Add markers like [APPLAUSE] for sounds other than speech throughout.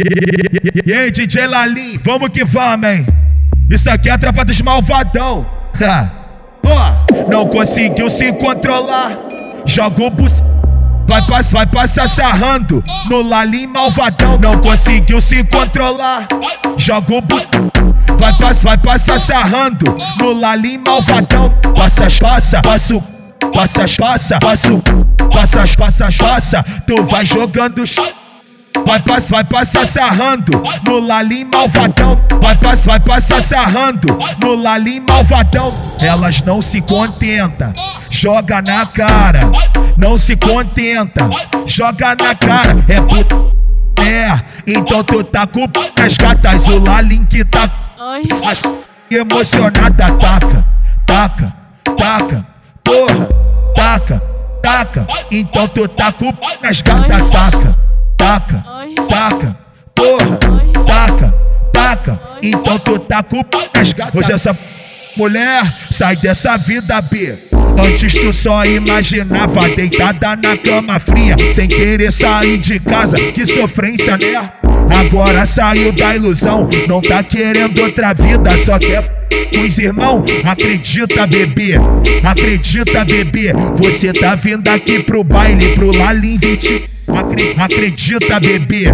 E aí, DJ Lalim, vamos que vamos, hein? Isso aqui é a tropa dos malvadão. oh, não conseguiu se controlar. Joga o bus. Vai, pass vai passar sarrando no Lalim malvadão. Não conseguiu se controlar. Joga o bus. Vai, pass vai passar sarrando no Lalim malvadão. Passa, passa, passo. Passa, passa, passo. Passa, passa, passa. Tu vai jogando. Vai passar, vai passar sarrando no Lalim malvadão. Vai passar, vai passar sarrando no Lalim malvadão. Elas não se contentam, joga na cara. Não se contenta, joga na cara. É puto. É, então tu tá com as gatas, o Lalim que tá. As emocionada, taca, taca, taca, porra, taca, taca. Então tu tá com as gatas, taca taca, taca, porra, taca, taca. Então tu tá com as. Hoje essa mulher sai dessa vida B. Antes tu só imaginava deitada na cama fria, sem querer sair de casa, que sofrência, né? Agora saiu da ilusão, não tá querendo outra vida, só quer os irmãos. Acredita, bebê, acredita, bebê. Você tá vindo aqui pro baile, pro Lalim 20. Acredita, bebê,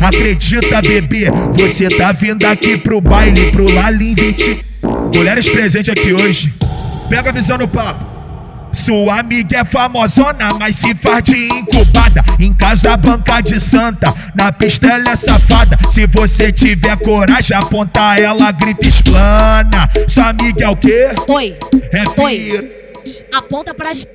acredita, bebê. Você tá vindo aqui pro baile, pro Lalim 20. Mulheres presentes aqui hoje. Pega a visão no papo. Sua amiga é famosona, mas se faz de incubada. Em casa, banca de santa. Na pista, ela é safada. Se você tiver coragem, aponta ela, grita explana. Sua amiga é o quê? Oi. É Oi. Aponta pras.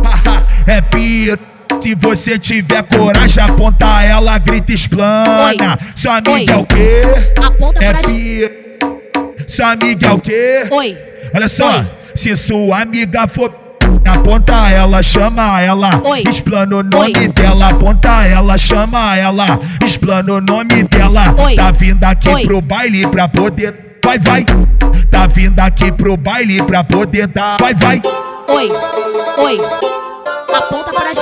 [LAUGHS] é pito. Se você tiver coragem, aponta ela, grita explana. Oi. Sua amiga Oi. é o quê? Aponta é pia. Sua amiga é o quê? Oi. Olha só, Oi. se sua amiga for aponta ela, chama ela, Oi. explana o nome Oi. dela, aponta ela, chama ela, explana o nome dela. Oi. Tá vindo aqui Oi. pro baile pra poder. Vai, vai. Tá vindo aqui pro baile pra poder dar. Vai, vai. Oi, oi. Aponta para as